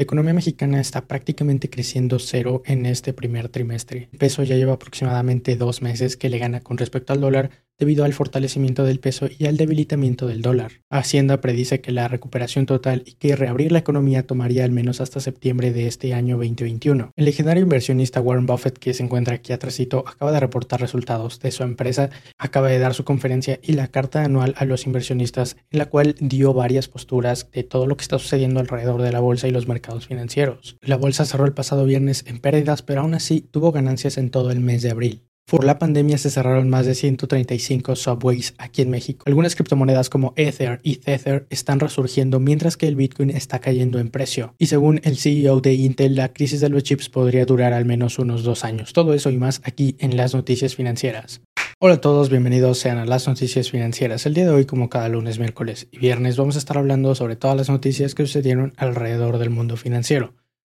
La economía mexicana está prácticamente creciendo cero en este primer trimestre. El peso ya lleva aproximadamente dos meses que le gana con respecto al dólar debido al fortalecimiento del peso y al debilitamiento del dólar. Hacienda predice que la recuperación total y que reabrir la economía tomaría al menos hasta septiembre de este año 2021. El legendario inversionista Warren Buffett, que se encuentra aquí atrásito, acaba de reportar resultados de su empresa, acaba de dar su conferencia y la carta anual a los inversionistas, en la cual dio varias posturas de todo lo que está sucediendo alrededor de la bolsa y los mercados financieros. La bolsa cerró el pasado viernes en pérdidas, pero aún así tuvo ganancias en todo el mes de abril. Por la pandemia se cerraron más de 135 subways aquí en México. Algunas criptomonedas como Ether y Tether están resurgiendo mientras que el Bitcoin está cayendo en precio. Y según el CEO de Intel, la crisis de los chips podría durar al menos unos dos años. Todo eso y más aquí en las noticias financieras. Hola a todos, bienvenidos sean a las noticias financieras. El día de hoy, como cada lunes, miércoles y viernes, vamos a estar hablando sobre todas las noticias que sucedieron alrededor del mundo financiero.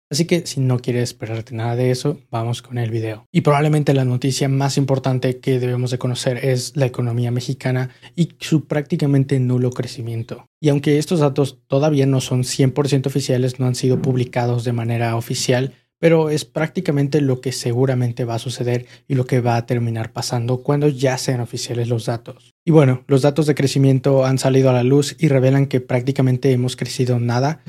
Así que si no quieres esperarte nada de eso, vamos con el video. Y probablemente la noticia más importante que debemos de conocer es la economía mexicana y su prácticamente nulo crecimiento. Y aunque estos datos todavía no son 100% oficiales, no han sido publicados de manera oficial, pero es prácticamente lo que seguramente va a suceder y lo que va a terminar pasando cuando ya sean oficiales los datos. Y bueno, los datos de crecimiento han salido a la luz y revelan que prácticamente hemos crecido nada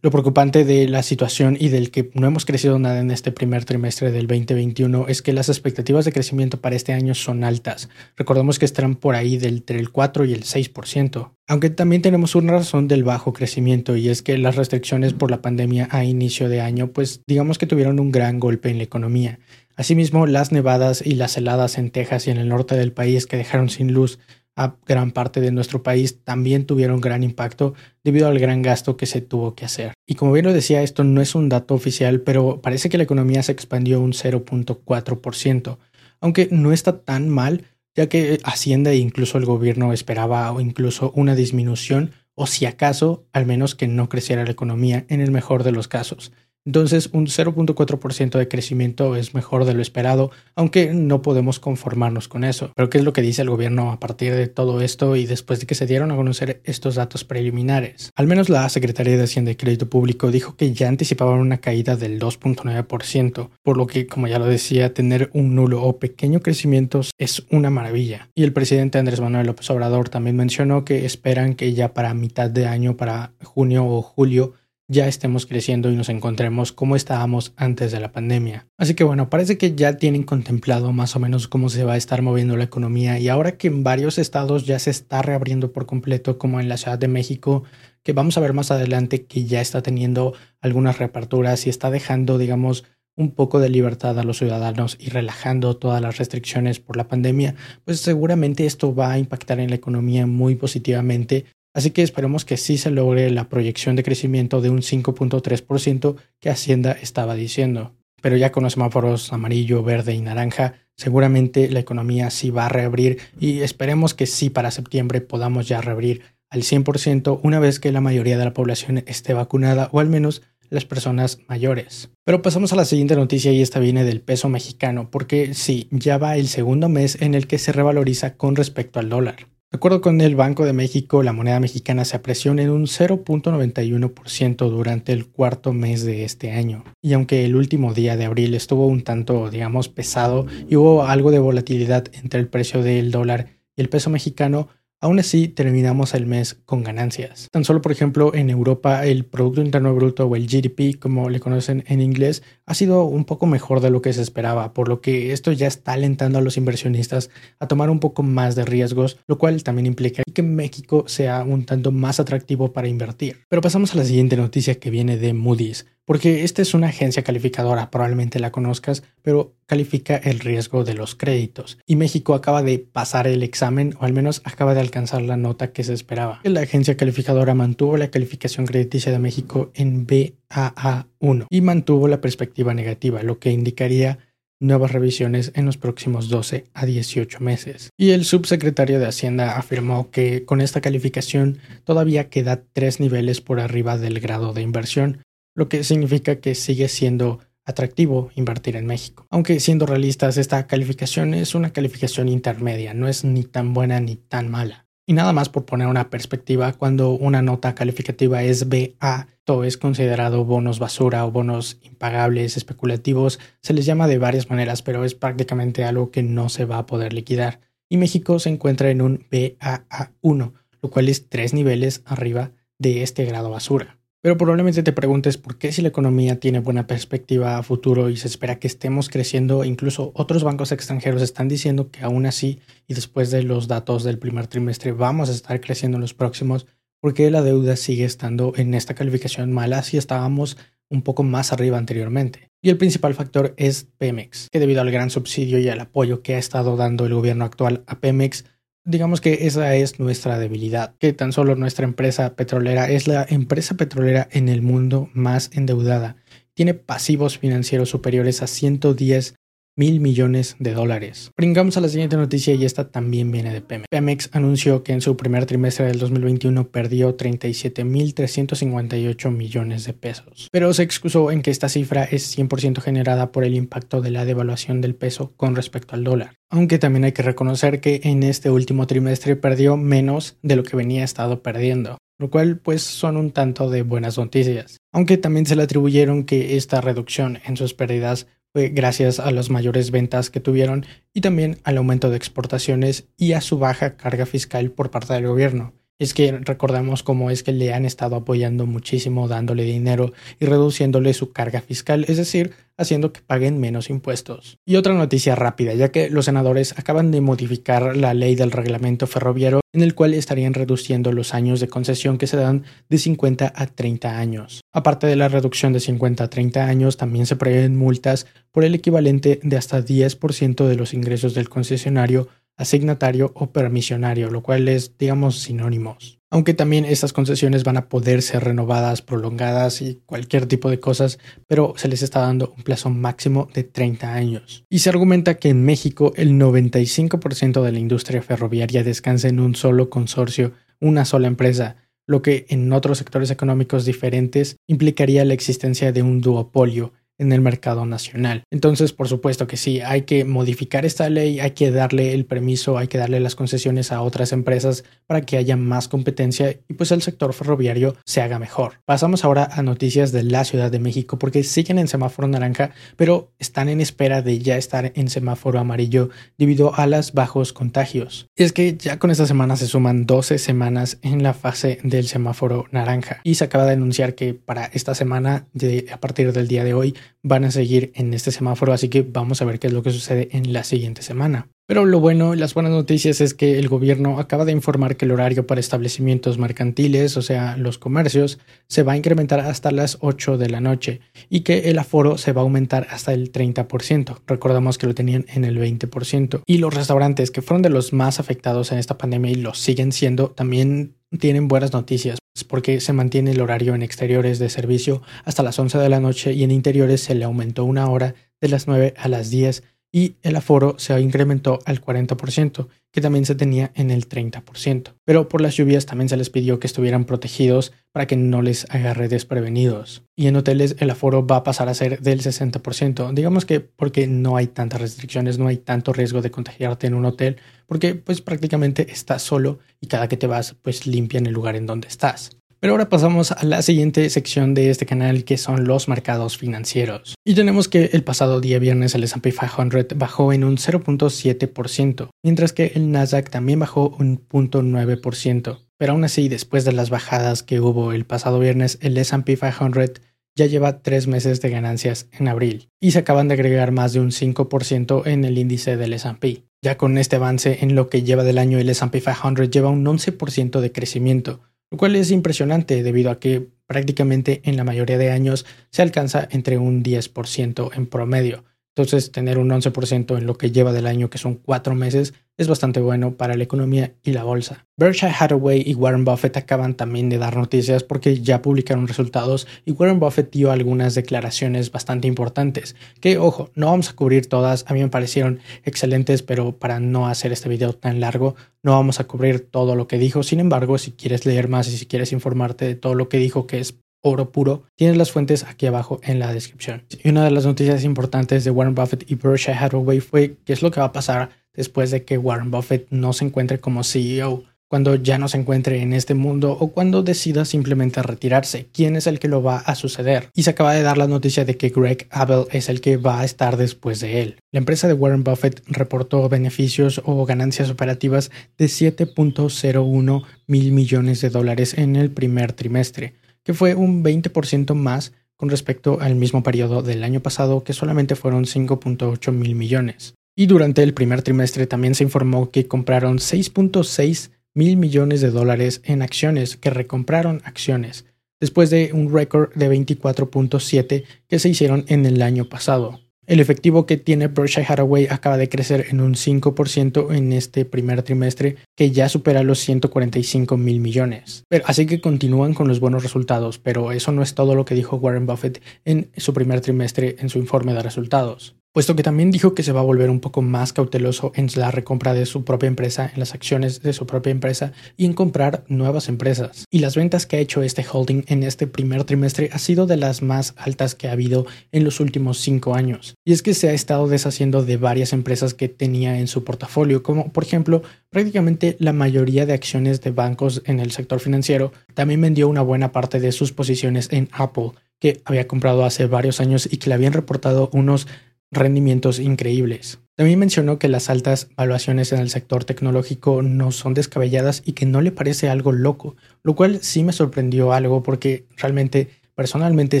lo preocupante de la situación y del que no hemos crecido nada en este primer trimestre del 2021 es que las expectativas de crecimiento para este año son altas. Recordemos que estarán por ahí del, entre el 4 y el 6%. Aunque también tenemos una razón del bajo crecimiento y es que las restricciones por la pandemia a inicio de año pues digamos que tuvieron un gran golpe en la economía. Asimismo, las nevadas y las heladas en Texas y en el norte del país que dejaron sin luz a gran parte de nuestro país también tuvieron gran impacto debido al gran gasto que se tuvo que hacer. Y como bien lo decía, esto no es un dato oficial, pero parece que la economía se expandió un 0.4%, aunque no está tan mal, ya que Hacienda e incluso el gobierno esperaba o incluso una disminución o si acaso al menos que no creciera la economía en el mejor de los casos. Entonces, un 0.4% de crecimiento es mejor de lo esperado, aunque no podemos conformarnos con eso. Pero ¿qué es lo que dice el gobierno a partir de todo esto y después de que se dieron a conocer estos datos preliminares? Al menos la Secretaría de Hacienda y Crédito Público dijo que ya anticipaban una caída del 2.9%, por lo que, como ya lo decía, tener un nulo o pequeño crecimiento es una maravilla. Y el presidente Andrés Manuel López Obrador también mencionó que esperan que ya para mitad de año, para junio o julio, ya estemos creciendo y nos encontremos como estábamos antes de la pandemia. Así que bueno, parece que ya tienen contemplado más o menos cómo se va a estar moviendo la economía y ahora que en varios estados ya se está reabriendo por completo, como en la Ciudad de México, que vamos a ver más adelante que ya está teniendo algunas reaperturas y está dejando, digamos, un poco de libertad a los ciudadanos y relajando todas las restricciones por la pandemia, pues seguramente esto va a impactar en la economía muy positivamente Así que esperemos que sí se logre la proyección de crecimiento de un 5.3% que Hacienda estaba diciendo. Pero ya con los semáforos amarillo, verde y naranja, seguramente la economía sí va a reabrir y esperemos que sí para septiembre podamos ya reabrir al 100% una vez que la mayoría de la población esté vacunada o al menos las personas mayores. Pero pasamos a la siguiente noticia y esta viene del peso mexicano, porque sí, ya va el segundo mes en el que se revaloriza con respecto al dólar. De acuerdo con el Banco de México, la moneda mexicana se apreció en un 0.91% durante el cuarto mes de este año. Y aunque el último día de abril estuvo un tanto, digamos, pesado y hubo algo de volatilidad entre el precio del dólar y el peso mexicano, Aún así, terminamos el mes con ganancias. Tan solo, por ejemplo, en Europa, el Producto Interno Bruto o el GDP, como le conocen en inglés, ha sido un poco mejor de lo que se esperaba, por lo que esto ya está alentando a los inversionistas a tomar un poco más de riesgos, lo cual también implica que México sea un tanto más atractivo para invertir. Pero pasamos a la siguiente noticia que viene de Moody's. Porque esta es una agencia calificadora, probablemente la conozcas, pero califica el riesgo de los créditos. Y México acaba de pasar el examen, o al menos acaba de alcanzar la nota que se esperaba. La agencia calificadora mantuvo la calificación crediticia de México en BAA1 y mantuvo la perspectiva negativa, lo que indicaría nuevas revisiones en los próximos 12 a 18 meses. Y el subsecretario de Hacienda afirmó que con esta calificación todavía queda tres niveles por arriba del grado de inversión, lo que significa que sigue siendo atractivo invertir en México. Aunque siendo realistas, esta calificación es una calificación intermedia, no es ni tan buena ni tan mala. Y nada más por poner una perspectiva, cuando una nota calificativa es BA, todo es considerado bonos basura o bonos impagables, especulativos, se les llama de varias maneras, pero es prácticamente algo que no se va a poder liquidar. Y México se encuentra en un BAA1, lo cual es tres niveles arriba de este grado basura. Pero probablemente te preguntes por qué si la economía tiene buena perspectiva a futuro y se espera que estemos creciendo, incluso otros bancos extranjeros están diciendo que aún así y después de los datos del primer trimestre vamos a estar creciendo en los próximos, ¿por qué la deuda sigue estando en esta calificación mala si estábamos un poco más arriba anteriormente? Y el principal factor es Pemex, que debido al gran subsidio y al apoyo que ha estado dando el gobierno actual a Pemex, Digamos que esa es nuestra debilidad, que tan solo nuestra empresa petrolera es la empresa petrolera en el mundo más endeudada. Tiene pasivos financieros superiores a 110 mil millones de dólares. Brincamos a la siguiente noticia y esta también viene de Pemex. Pemex anunció que en su primer trimestre del 2021 perdió 37 mil 358 millones de pesos, pero se excusó en que esta cifra es 100% generada por el impacto de la devaluación del peso con respecto al dólar. Aunque también hay que reconocer que en este último trimestre perdió menos de lo que venía estado perdiendo lo cual pues son un tanto de buenas noticias. Aunque también se le atribuyeron que esta reducción en sus pérdidas gracias a las mayores ventas que tuvieron y también al aumento de exportaciones y a su baja carga fiscal por parte del gobierno. Es que recordamos cómo es que le han estado apoyando muchísimo, dándole dinero y reduciéndole su carga fiscal, es decir, haciendo que paguen menos impuestos. Y otra noticia rápida, ya que los senadores acaban de modificar la ley del reglamento ferroviario en el cual estarían reduciendo los años de concesión que se dan de 50 a 30 años. Aparte de la reducción de 50 a 30 años, también se prevén multas por el equivalente de hasta 10% de los ingresos del concesionario asignatario o permisionario, lo cual es, digamos, sinónimos. Aunque también estas concesiones van a poder ser renovadas, prolongadas y cualquier tipo de cosas, pero se les está dando un plazo máximo de 30 años. Y se argumenta que en México el 95% de la industria ferroviaria descansa en un solo consorcio, una sola empresa, lo que en otros sectores económicos diferentes implicaría la existencia de un duopolio en el mercado nacional. Entonces, por supuesto que sí, hay que modificar esta ley, hay que darle el permiso, hay que darle las concesiones a otras empresas para que haya más competencia y pues el sector ferroviario se haga mejor. Pasamos ahora a noticias de la Ciudad de México porque siguen en semáforo naranja, pero están en espera de ya estar en semáforo amarillo debido a los bajos contagios. Y es que ya con esta semana se suman 12 semanas en la fase del semáforo naranja y se acaba de anunciar que para esta semana, a partir del día de hoy, van a seguir en este semáforo, así que vamos a ver qué es lo que sucede en la siguiente semana. Pero lo bueno y las buenas noticias es que el gobierno acaba de informar que el horario para establecimientos mercantiles, o sea, los comercios, se va a incrementar hasta las 8 de la noche y que el aforo se va a aumentar hasta el 30%. Recordamos que lo tenían en el 20%. Y los restaurantes que fueron de los más afectados en esta pandemia y lo siguen siendo, también tienen buenas noticias porque se mantiene el horario en exteriores de servicio hasta las 11 de la noche y en interiores se le aumentó una hora de las 9 a las 10 y el aforo se incrementó al 40%, que también se tenía en el 30%. Pero por las lluvias también se les pidió que estuvieran protegidos para que no les agarre desprevenidos. Y en hoteles el aforo va a pasar a ser del 60%. Digamos que porque no hay tantas restricciones, no hay tanto riesgo de contagiarte en un hotel, porque pues prácticamente estás solo y cada que te vas pues limpian el lugar en donde estás. Pero ahora pasamos a la siguiente sección de este canal que son los mercados financieros. Y tenemos que el pasado día viernes el S&P 500 bajó en un 0.7%, mientras que el Nasdaq también bajó un 0.9%. Pero aún así, después de las bajadas que hubo el pasado viernes, el S&P 500 ya lleva tres meses de ganancias en abril y se acaban de agregar más de un 5% en el índice del S&P. Ya con este avance en lo que lleva del año el S&P 500 lleva un 11% de crecimiento, lo cual es impresionante debido a que prácticamente en la mayoría de años se alcanza entre un 10% en promedio. Entonces, tener un 11% en lo que lleva del año, que son cuatro meses, es bastante bueno para la economía y la bolsa. Berkshire Hathaway y Warren Buffett acaban también de dar noticias porque ya publicaron resultados y Warren Buffett dio algunas declaraciones bastante importantes. Que, ojo, no vamos a cubrir todas, a mí me parecieron excelentes, pero para no hacer este video tan largo, no vamos a cubrir todo lo que dijo. Sin embargo, si quieres leer más y si quieres informarte de todo lo que dijo, que es oro puro. Tienes las fuentes aquí abajo en la descripción. Y una de las noticias importantes de Warren Buffett y Berkshire Hathaway fue qué es lo que va a pasar después de que Warren Buffett no se encuentre como CEO, cuando ya no se encuentre en este mundo o cuando decida simplemente retirarse. ¿Quién es el que lo va a suceder? Y se acaba de dar la noticia de que Greg Abel es el que va a estar después de él. La empresa de Warren Buffett reportó beneficios o ganancias operativas de 7.01 mil millones de dólares en el primer trimestre que fue un 20% más con respecto al mismo periodo del año pasado, que solamente fueron 5.8 mil millones. Y durante el primer trimestre también se informó que compraron 6.6 mil millones de dólares en acciones, que recompraron acciones, después de un récord de 24.7 que se hicieron en el año pasado. El efectivo que tiene Berkshire Hathaway acaba de crecer en un 5% en este primer trimestre, que ya supera los 145 mil millones. Así que continúan con los buenos resultados, pero eso no es todo lo que dijo Warren Buffett en su primer trimestre en su informe de resultados puesto que también dijo que se va a volver un poco más cauteloso en la recompra de su propia empresa, en las acciones de su propia empresa y en comprar nuevas empresas. Y las ventas que ha hecho este holding en este primer trimestre ha sido de las más altas que ha habido en los últimos cinco años. Y es que se ha estado deshaciendo de varias empresas que tenía en su portafolio, como por ejemplo prácticamente la mayoría de acciones de bancos en el sector financiero. También vendió una buena parte de sus posiciones en Apple que había comprado hace varios años y que le habían reportado unos rendimientos increíbles. También mencionó que las altas valuaciones en el sector tecnológico no son descabelladas y que no le parece algo loco, lo cual sí me sorprendió algo porque realmente personalmente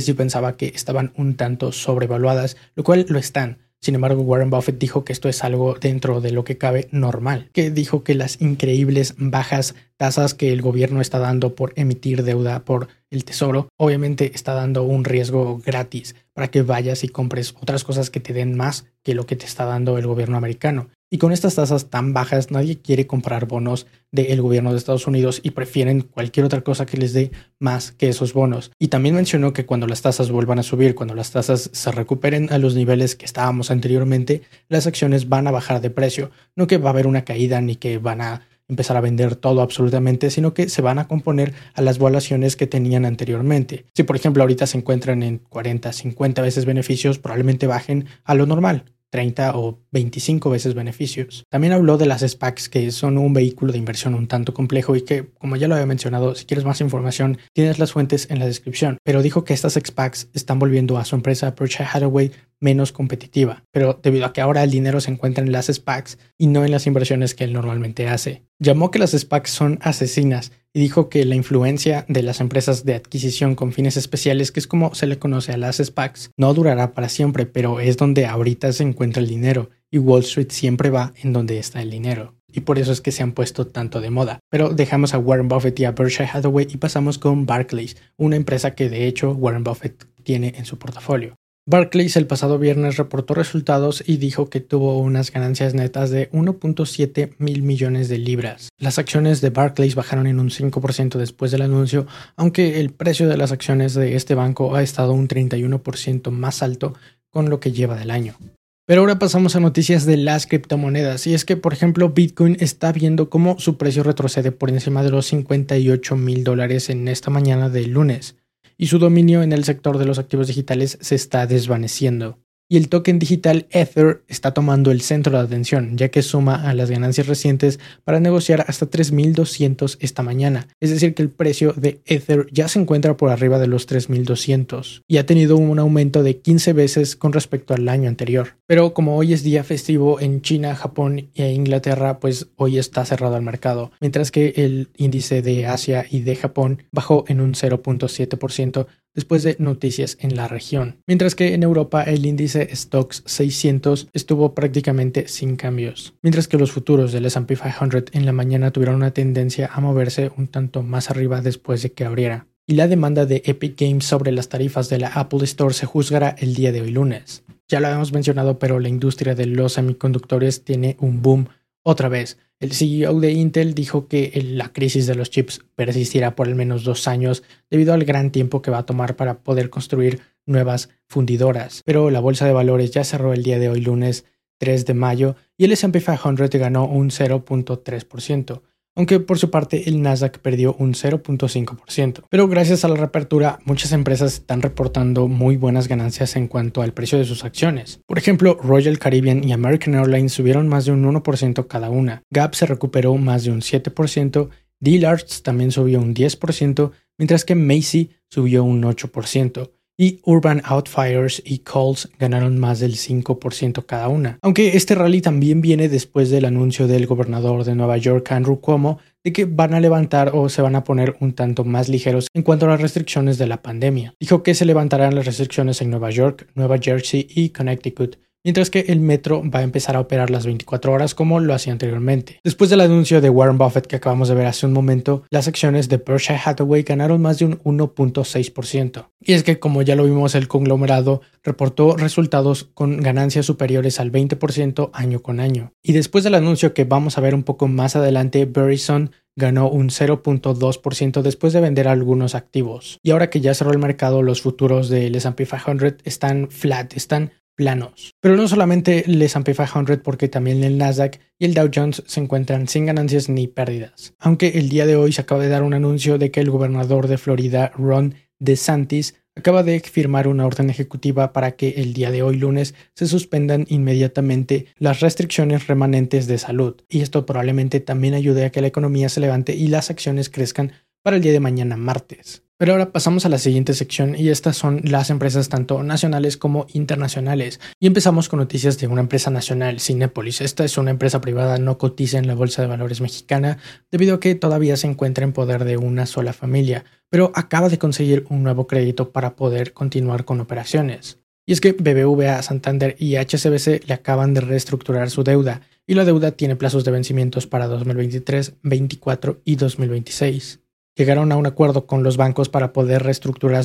sí pensaba que estaban un tanto sobrevaluadas, lo cual lo están. Sin embargo, Warren Buffett dijo que esto es algo dentro de lo que cabe normal, que dijo que las increíbles bajas tasas que el gobierno está dando por emitir deuda por el tesoro, obviamente está dando un riesgo gratis para que vayas y compres otras cosas que te den más que lo que te está dando el gobierno americano. Y con estas tasas tan bajas, nadie quiere comprar bonos del gobierno de Estados Unidos y prefieren cualquier otra cosa que les dé más que esos bonos. Y también mencionó que cuando las tasas vuelvan a subir, cuando las tasas se recuperen a los niveles que estábamos anteriormente, las acciones van a bajar de precio. No que va a haber una caída ni que van a empezar a vender todo absolutamente, sino que se van a componer a las valuaciones que tenían anteriormente. Si por ejemplo ahorita se encuentran en 40, 50 veces beneficios, probablemente bajen a lo normal, 30 o 25 veces beneficios. También habló de las SPACs, que son un vehículo de inversión un tanto complejo y que, como ya lo había mencionado, si quieres más información, tienes las fuentes en la descripción. Pero dijo que estas SPACs están volviendo a su empresa Berkshire Hathaway menos competitiva, pero debido a que ahora el dinero se encuentra en las SPACs y no en las inversiones que él normalmente hace. Llamó que las SPACs son asesinas y dijo que la influencia de las empresas de adquisición con fines especiales, que es como se le conoce a las SPACs, no durará para siempre, pero es donde ahorita se encuentra el dinero y Wall Street siempre va en donde está el dinero. Y por eso es que se han puesto tanto de moda. Pero dejamos a Warren Buffett y a Berkshire Hathaway y pasamos con Barclays, una empresa que de hecho Warren Buffett tiene en su portafolio. Barclays el pasado viernes reportó resultados y dijo que tuvo unas ganancias netas de 1.7 mil millones de libras. Las acciones de Barclays bajaron en un 5% después del anuncio, aunque el precio de las acciones de este banco ha estado un 31% más alto con lo que lleva del año. Pero ahora pasamos a noticias de las criptomonedas y es que por ejemplo Bitcoin está viendo cómo su precio retrocede por encima de los 58 mil dólares en esta mañana de lunes y su dominio en el sector de los activos digitales se está desvaneciendo y el token digital Ether está tomando el centro de atención, ya que suma a las ganancias recientes para negociar hasta 3.200 esta mañana. Es decir, que el precio de Ether ya se encuentra por arriba de los 3.200 y ha tenido un aumento de 15 veces con respecto al año anterior. Pero como hoy es día festivo en China, Japón e Inglaterra, pues hoy está cerrado el mercado, mientras que el índice de Asia y de Japón bajó en un 0.7% después de noticias en la región, mientras que en Europa el índice Stocks 600 estuvo prácticamente sin cambios, mientras que los futuros del S&P 500 en la mañana tuvieron una tendencia a moverse un tanto más arriba después de que abriera. y la demanda de Epic Games sobre las tarifas de la Apple Store se juzgará el día de hoy lunes. Ya lo habíamos mencionado, pero la industria de los semiconductores tiene un boom otra vez. El CEO de Intel dijo que la crisis de los chips persistirá por al menos dos años debido al gran tiempo que va a tomar para poder construir nuevas fundidoras. Pero la bolsa de valores ya cerró el día de hoy lunes 3 de mayo y el SP 500 ganó un 0.3% aunque por su parte el Nasdaq perdió un 0.5%. Pero gracias a la reapertura, muchas empresas están reportando muy buenas ganancias en cuanto al precio de sus acciones. Por ejemplo, Royal Caribbean y American Airlines subieron más de un 1% cada una, Gap se recuperó más de un 7%, Dillard's también subió un 10%, mientras que Macy subió un 8% y Urban Outfiers y Coles ganaron más del 5% cada una. Aunque este rally también viene después del anuncio del gobernador de Nueva York, Andrew Cuomo, de que van a levantar o se van a poner un tanto más ligeros en cuanto a las restricciones de la pandemia. Dijo que se levantarán las restricciones en Nueva York, Nueva Jersey y Connecticut, mientras que el metro va a empezar a operar las 24 horas como lo hacía anteriormente. Después del anuncio de Warren Buffett que acabamos de ver hace un momento, las acciones de Berkshire Hathaway ganaron más de un 1.6%. Y es que como ya lo vimos, el conglomerado reportó resultados con ganancias superiores al 20% año con año. Y después del anuncio que vamos a ver un poco más adelante, Verizon ganó un 0.2% después de vender algunos activos. Y ahora que ya cerró el mercado, los futuros del S&P 500 están flat, están planos. Pero no solamente el S&P 500 porque también el Nasdaq y el Dow Jones se encuentran sin ganancias ni pérdidas. Aunque el día de hoy se acaba de dar un anuncio de que el gobernador de Florida, Ron DeSantis, acaba de firmar una orden ejecutiva para que el día de hoy lunes se suspendan inmediatamente las restricciones remanentes de salud. Y esto probablemente también ayude a que la economía se levante y las acciones crezcan para el día de mañana martes. Pero ahora pasamos a la siguiente sección y estas son las empresas tanto nacionales como internacionales. Y empezamos con noticias de una empresa nacional, Cinepolis. Esta es una empresa privada, no cotiza en la Bolsa de Valores mexicana debido a que todavía se encuentra en poder de una sola familia, pero acaba de conseguir un nuevo crédito para poder continuar con operaciones. Y es que BBVA, Santander y HSBC le acaban de reestructurar su deuda y la deuda tiene plazos de vencimientos para 2023, 2024 y 2026 llegaron a un acuerdo con los bancos para poder reestructurar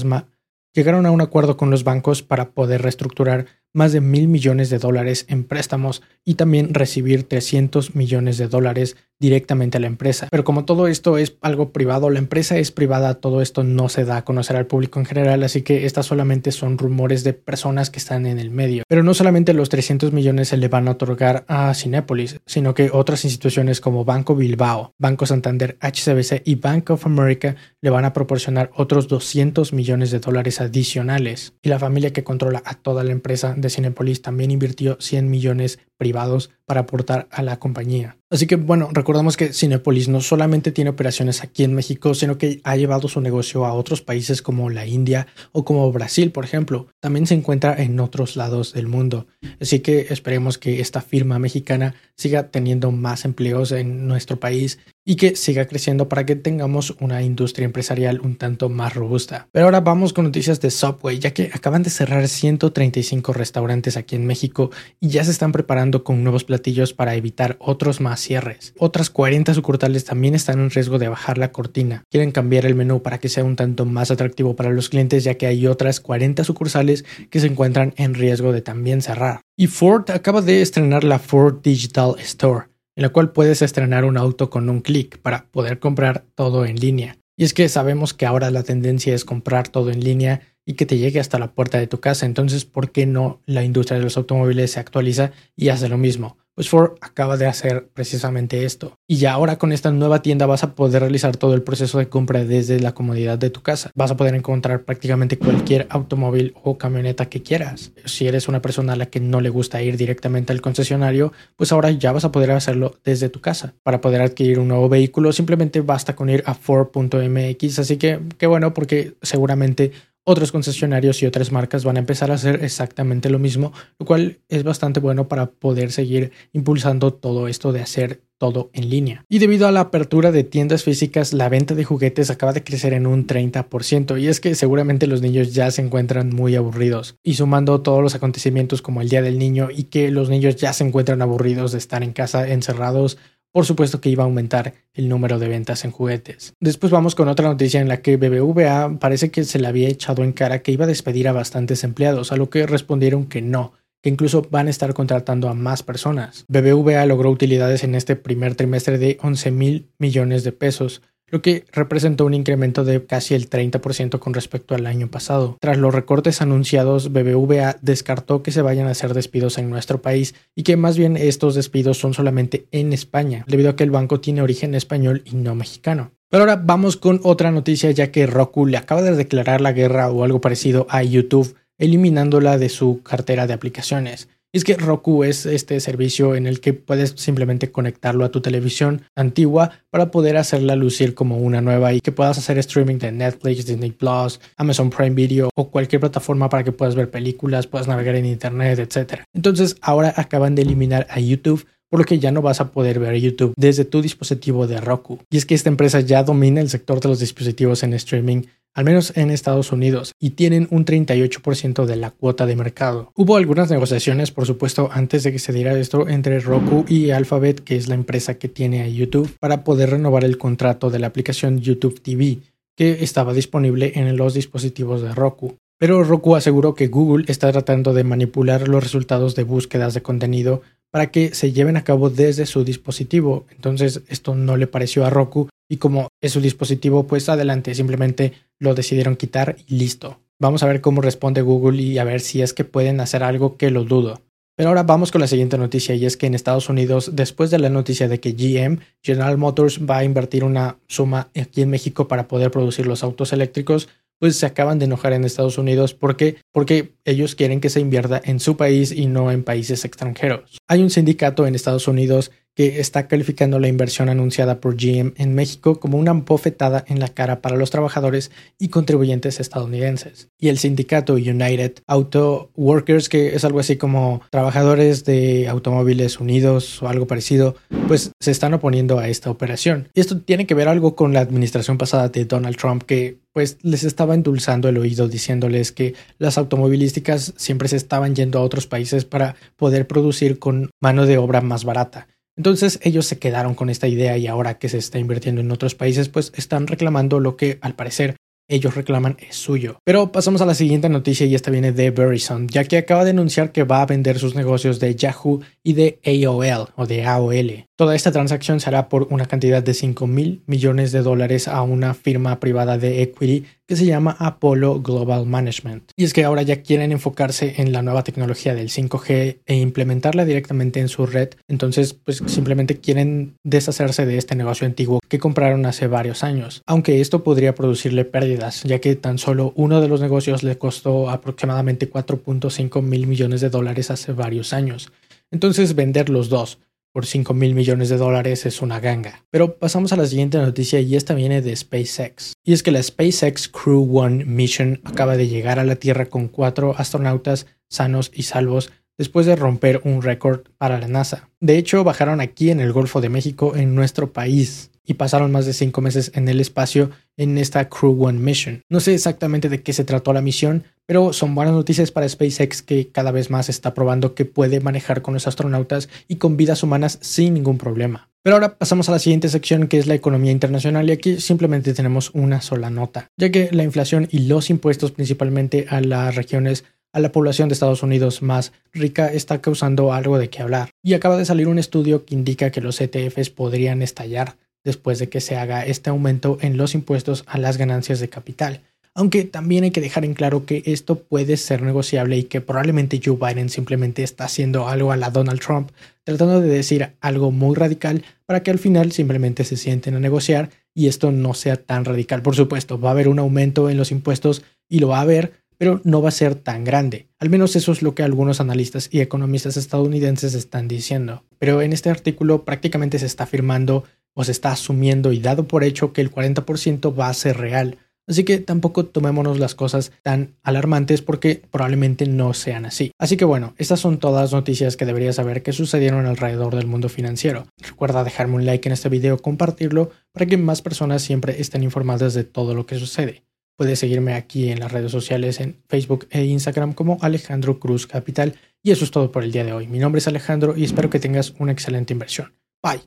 llegaron a un acuerdo con los bancos para poder reestructurar más de mil millones de dólares en préstamos y también recibir 300 millones de dólares directamente a la empresa. Pero como todo esto es algo privado, la empresa es privada, todo esto no se da a conocer al público en general, así que estas solamente son rumores de personas que están en el medio. Pero no solamente los 300 millones se le van a otorgar a Cinépolis, sino que otras instituciones como Banco Bilbao, Banco Santander, HCBC y Bank of America le van a proporcionar otros 200 millones de dólares adicionales. Y la familia que controla a toda la empresa de Cinepolis también invirtió 100 millones privados para aportar a la compañía. Así que bueno, recordamos que Cinepolis no solamente tiene operaciones aquí en México, sino que ha llevado su negocio a otros países como la India o como Brasil, por ejemplo. También se encuentra en otros lados del mundo. Así que esperemos que esta firma mexicana siga teniendo más empleos en nuestro país y que siga creciendo para que tengamos una industria empresarial un tanto más robusta. Pero ahora vamos con noticias de Subway, ya que acaban de cerrar 135 restaurantes aquí en México y ya se están preparando con nuevos platillos para evitar otros más cierres. Otras 40 sucursales también están en riesgo de bajar la cortina. Quieren cambiar el menú para que sea un tanto más atractivo para los clientes, ya que hay otras 40 sucursales que se encuentran en riesgo de también cerrar. Y Ford acaba de estrenar la Ford Digital Store en la cual puedes estrenar un auto con un clic para poder comprar todo en línea. Y es que sabemos que ahora la tendencia es comprar todo en línea y que te llegue hasta la puerta de tu casa. Entonces, ¿por qué no la industria de los automóviles se actualiza y hace lo mismo? Pues Ford acaba de hacer precisamente esto. Y ya ahora con esta nueva tienda vas a poder realizar todo el proceso de compra desde la comodidad de tu casa. Vas a poder encontrar prácticamente cualquier automóvil o camioneta que quieras. Si eres una persona a la que no le gusta ir directamente al concesionario, pues ahora ya vas a poder hacerlo desde tu casa. Para poder adquirir un nuevo vehículo simplemente basta con ir a Ford.mx. Así que qué bueno porque seguramente otros concesionarios y otras marcas van a empezar a hacer exactamente lo mismo, lo cual es bastante bueno para poder seguir impulsando todo esto de hacer todo en línea. Y debido a la apertura de tiendas físicas, la venta de juguetes acaba de crecer en un 30%, y es que seguramente los niños ya se encuentran muy aburridos. Y sumando todos los acontecimientos como el Día del Niño y que los niños ya se encuentran aburridos de estar en casa encerrados por supuesto que iba a aumentar el número de ventas en juguetes. Después vamos con otra noticia en la que BBVA parece que se le había echado en cara que iba a despedir a bastantes empleados, a lo que respondieron que no, que incluso van a estar contratando a más personas. BBVA logró utilidades en este primer trimestre de 11 mil millones de pesos, lo que representó un incremento de casi el 30% con respecto al año pasado. Tras los recortes anunciados, BBVA descartó que se vayan a hacer despidos en nuestro país y que más bien estos despidos son solamente en España, debido a que el banco tiene origen español y no mexicano. Pero ahora vamos con otra noticia ya que Roku le acaba de declarar la guerra o algo parecido a YouTube, eliminándola de su cartera de aplicaciones. Es que Roku es este servicio en el que puedes simplemente conectarlo a tu televisión antigua para poder hacerla lucir como una nueva y que puedas hacer streaming de Netflix, Disney Plus, Amazon Prime Video o cualquier plataforma para que puedas ver películas, puedas navegar en internet, etc. Entonces ahora acaban de eliminar a YouTube por lo que ya no vas a poder ver YouTube desde tu dispositivo de Roku. Y es que esta empresa ya domina el sector de los dispositivos en streaming al menos en Estados Unidos, y tienen un 38% de la cuota de mercado. Hubo algunas negociaciones, por supuesto, antes de que se diera esto entre Roku y Alphabet, que es la empresa que tiene a YouTube, para poder renovar el contrato de la aplicación YouTube TV, que estaba disponible en los dispositivos de Roku. Pero Roku aseguró que Google está tratando de manipular los resultados de búsquedas de contenido para que se lleven a cabo desde su dispositivo. Entonces esto no le pareció a Roku y como es su dispositivo, pues adelante, simplemente lo decidieron quitar y listo. Vamos a ver cómo responde Google y a ver si es que pueden hacer algo que lo dudo. Pero ahora vamos con la siguiente noticia y es que en Estados Unidos, después de la noticia de que GM, General Motors, va a invertir una suma aquí en México para poder producir los autos eléctricos, pues se acaban de enojar en Estados Unidos porque porque ellos quieren que se invierta en su país y no en países extranjeros. Hay un sindicato en Estados Unidos que está calificando la inversión anunciada por GM en México como una bofetada en la cara para los trabajadores y contribuyentes estadounidenses. Y el sindicato United Auto Workers, que es algo así como trabajadores de automóviles unidos o algo parecido, pues se están oponiendo a esta operación. Y esto tiene que ver algo con la administración pasada de Donald Trump que pues les estaba endulzando el oído diciéndoles que las automovilísticas siempre se estaban yendo a otros países para poder producir con mano de obra más barata. Entonces ellos se quedaron con esta idea y ahora que se está invirtiendo en otros países, pues están reclamando lo que al parecer ellos reclaman es suyo. Pero pasamos a la siguiente noticia y esta viene de Verizon, ya que acaba de anunciar que va a vender sus negocios de Yahoo y de AOL o de AOL. Toda esta transacción será por una cantidad de 5 mil millones de dólares a una firma privada de equity que se llama Apollo Global Management. Y es que ahora ya quieren enfocarse en la nueva tecnología del 5G e implementarla directamente en su red. Entonces, pues simplemente quieren deshacerse de este negocio antiguo que compraron hace varios años. Aunque esto podría producirle pérdidas, ya que tan solo uno de los negocios le costó aproximadamente 4.5 mil millones de dólares hace varios años. Entonces, vender los dos por 5 mil millones de dólares es una ganga. Pero pasamos a la siguiente noticia y esta viene de SpaceX. Y es que la SpaceX Crew One Mission acaba de llegar a la Tierra con cuatro astronautas sanos y salvos después de romper un récord para la NASA. De hecho, bajaron aquí en el Golfo de México, en nuestro país y pasaron más de cinco meses en el espacio en esta Crew One Mission. No sé exactamente de qué se trató la misión, pero son buenas noticias para SpaceX que cada vez más está probando que puede manejar con los astronautas y con vidas humanas sin ningún problema. Pero ahora pasamos a la siguiente sección que es la economía internacional y aquí simplemente tenemos una sola nota, ya que la inflación y los impuestos principalmente a las regiones a la población de Estados Unidos más rica está causando algo de qué hablar. Y acaba de salir un estudio que indica que los ETFs podrían estallar después de que se haga este aumento en los impuestos a las ganancias de capital. Aunque también hay que dejar en claro que esto puede ser negociable y que probablemente Joe Biden simplemente está haciendo algo a la Donald Trump, tratando de decir algo muy radical para que al final simplemente se sienten a negociar y esto no sea tan radical. Por supuesto, va a haber un aumento en los impuestos y lo va a haber, pero no va a ser tan grande. Al menos eso es lo que algunos analistas y economistas estadounidenses están diciendo. Pero en este artículo prácticamente se está afirmando o se está asumiendo y dado por hecho que el 40% va a ser real. Así que tampoco tomémonos las cosas tan alarmantes porque probablemente no sean así. Así que bueno, estas son todas las noticias que deberías saber que sucedieron alrededor del mundo financiero. Recuerda dejarme un like en este video, compartirlo para que más personas siempre estén informadas de todo lo que sucede. Puedes seguirme aquí en las redes sociales en Facebook e Instagram como Alejandro Cruz Capital. Y eso es todo por el día de hoy. Mi nombre es Alejandro y espero que tengas una excelente inversión. Bye.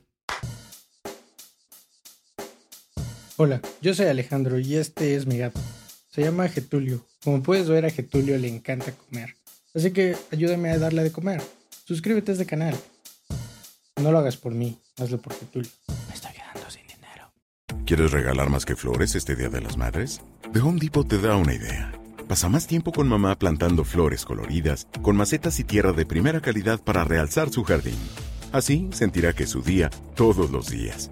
Hola, yo soy Alejandro y este es mi gato. Se llama Getulio. Como puedes ver, a Getulio le encanta comer. Así que ayúdame a darle de comer. Suscríbete a este canal. No lo hagas por mí, hazlo por Getulio. Me estoy quedando sin dinero. ¿Quieres regalar más que flores este Día de las Madres? The Home Depot te da una idea. Pasa más tiempo con mamá plantando flores coloridas, con macetas y tierra de primera calidad para realzar su jardín. Así sentirá que es su día todos los días.